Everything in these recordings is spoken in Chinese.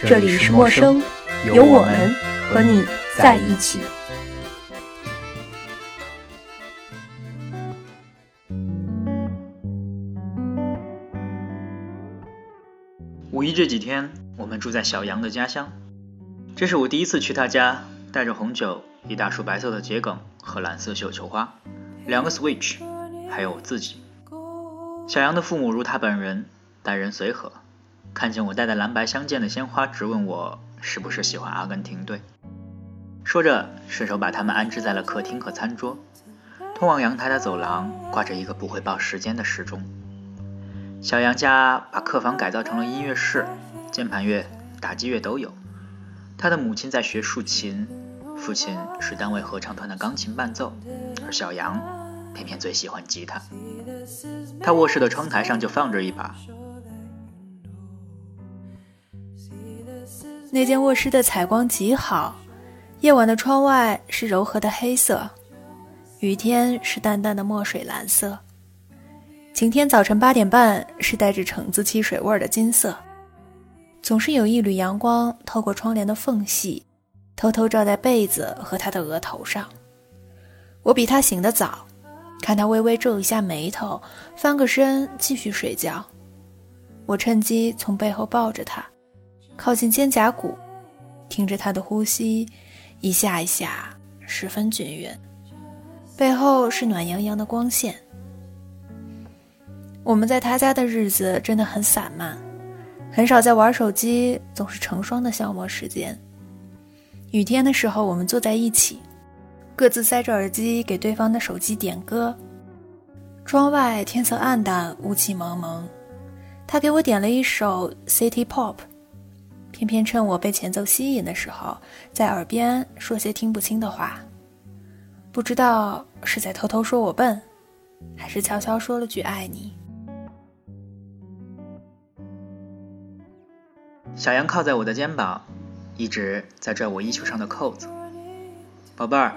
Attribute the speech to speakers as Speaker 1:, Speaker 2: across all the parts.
Speaker 1: 这里是陌生，有我们和你在一起。
Speaker 2: 五一这几天，我们住在小杨的家乡。这是我第一次去他家，带着红酒、一大束白色的桔梗和蓝色绣球花，两个 Switch，还有我自己。小杨的父母如他本人，待人随和。看见我带的蓝白相间的鲜花，直问我是不是喜欢阿根廷队。说着，顺手把他们安置在了客厅和餐桌。通往阳台的走廊挂着一个不会报时间的时钟。小杨家把客房改造成了音乐室，键盘乐、打击乐都有。他的母亲在学竖琴，父亲是单位合唱团的钢琴伴奏，而小杨偏偏最喜欢吉他。他卧室的窗台上就放着一把。
Speaker 3: 那间卧室的采光极好，夜晚的窗外是柔和的黑色，雨天是淡淡的墨水蓝色。晴天早晨八点半是带着橙子汽水味的金色，总是有一缕阳光透过窗帘的缝隙，偷偷照在被子和他的额头上。我比他醒得早，看他微微皱一下眉头，翻个身继续睡觉。我趁机从背后抱着他，靠近肩胛骨，听着他的呼吸，一下一下，十分均匀。背后是暖洋洋的光线。我们在他家的日子真的很散漫，很少在玩手机，总是成双的消磨时间。雨天的时候，我们坐在一起，各自塞着耳机给对方的手机点歌。窗外天色暗淡，雾气蒙蒙。他给我点了一首 City Pop，偏偏趁我被前奏吸引的时候，在耳边说些听不清的话。不知道是在偷偷说我笨，还是悄悄说了句爱你。
Speaker 2: 小杨靠在我的肩膀，一直在拽我衣袖上的扣子。宝贝儿，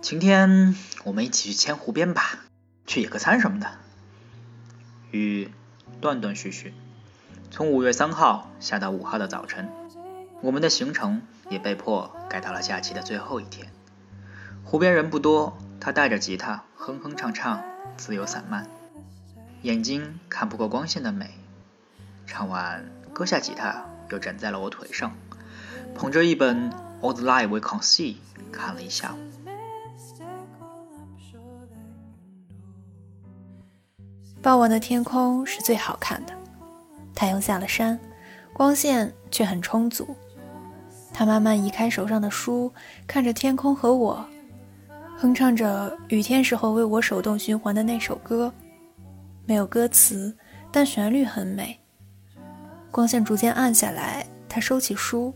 Speaker 2: 晴天我们一起去千湖边吧，去野个餐什么的。雨断断续续，从五月三号下到五号的早晨，我们的行程也被迫改到了假期的最后一天。湖边人不多，他带着吉他哼哼唱唱，自由散漫，眼睛看不过光线的美。唱完，搁下吉他。又枕在了我腿上，捧着一本《All the Light We Can See》看了一下午。
Speaker 3: 傍晚的天空是最好看的，太阳下了山，光线却很充足。他慢慢移开手上的书，看着天空和我，哼唱着雨天时候为我手动循环的那首歌，没有歌词，但旋律很美。光线逐渐暗下来，他收起书，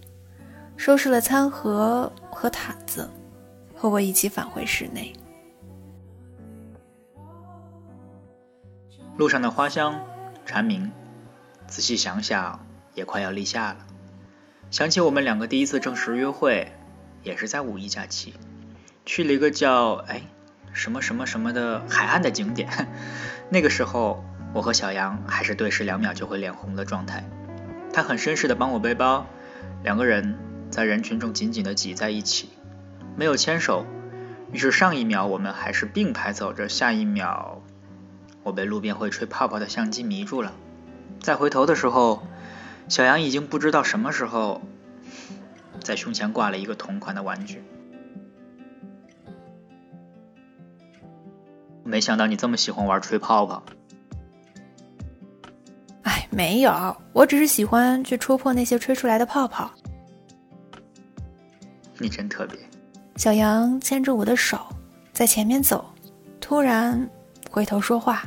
Speaker 3: 收拾了餐盒和毯子，和我一起返回室内。
Speaker 2: 路上的花香、蝉鸣，仔细想想也快要立夏了。想起我们两个第一次正式约会，也是在五一假期，去了一个叫哎什么什么什么的海岸的景点。那个时候，我和小杨还是对视两秒就会脸红的状态。他很绅士的帮我背包，两个人在人群中紧紧的挤在一起，没有牵手。于是上一秒我们还是并排走着，下一秒我被路边会吹泡泡的相机迷住了。再回头的时候，小杨已经不知道什么时候在胸前挂了一个同款的玩具。没想到你这么喜欢玩吹泡泡。
Speaker 3: 哎没有，我只是喜欢去戳破那些吹出来的泡泡。
Speaker 2: 你真特别。
Speaker 3: 小杨牵着我的手在前面走，突然回头说话：“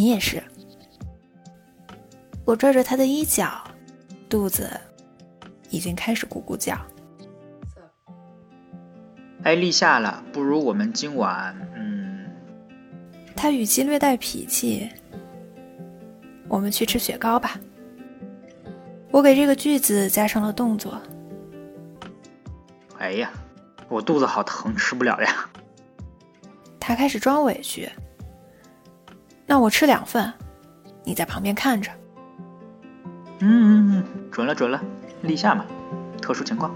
Speaker 3: 你也是。”我拽着他的衣角，肚子已经开始咕咕叫。
Speaker 2: 哎，立夏了，不如我们今晚，嗯。
Speaker 3: 他语气略带脾气。我们去吃雪糕吧。我给这个句子加上了动作。
Speaker 2: 哎呀，我肚子好疼，吃不了呀。
Speaker 3: 他开始装委屈。那我吃两份。你在旁边看着。
Speaker 2: 嗯嗯嗯，准了准了，立夏嘛，特殊情况。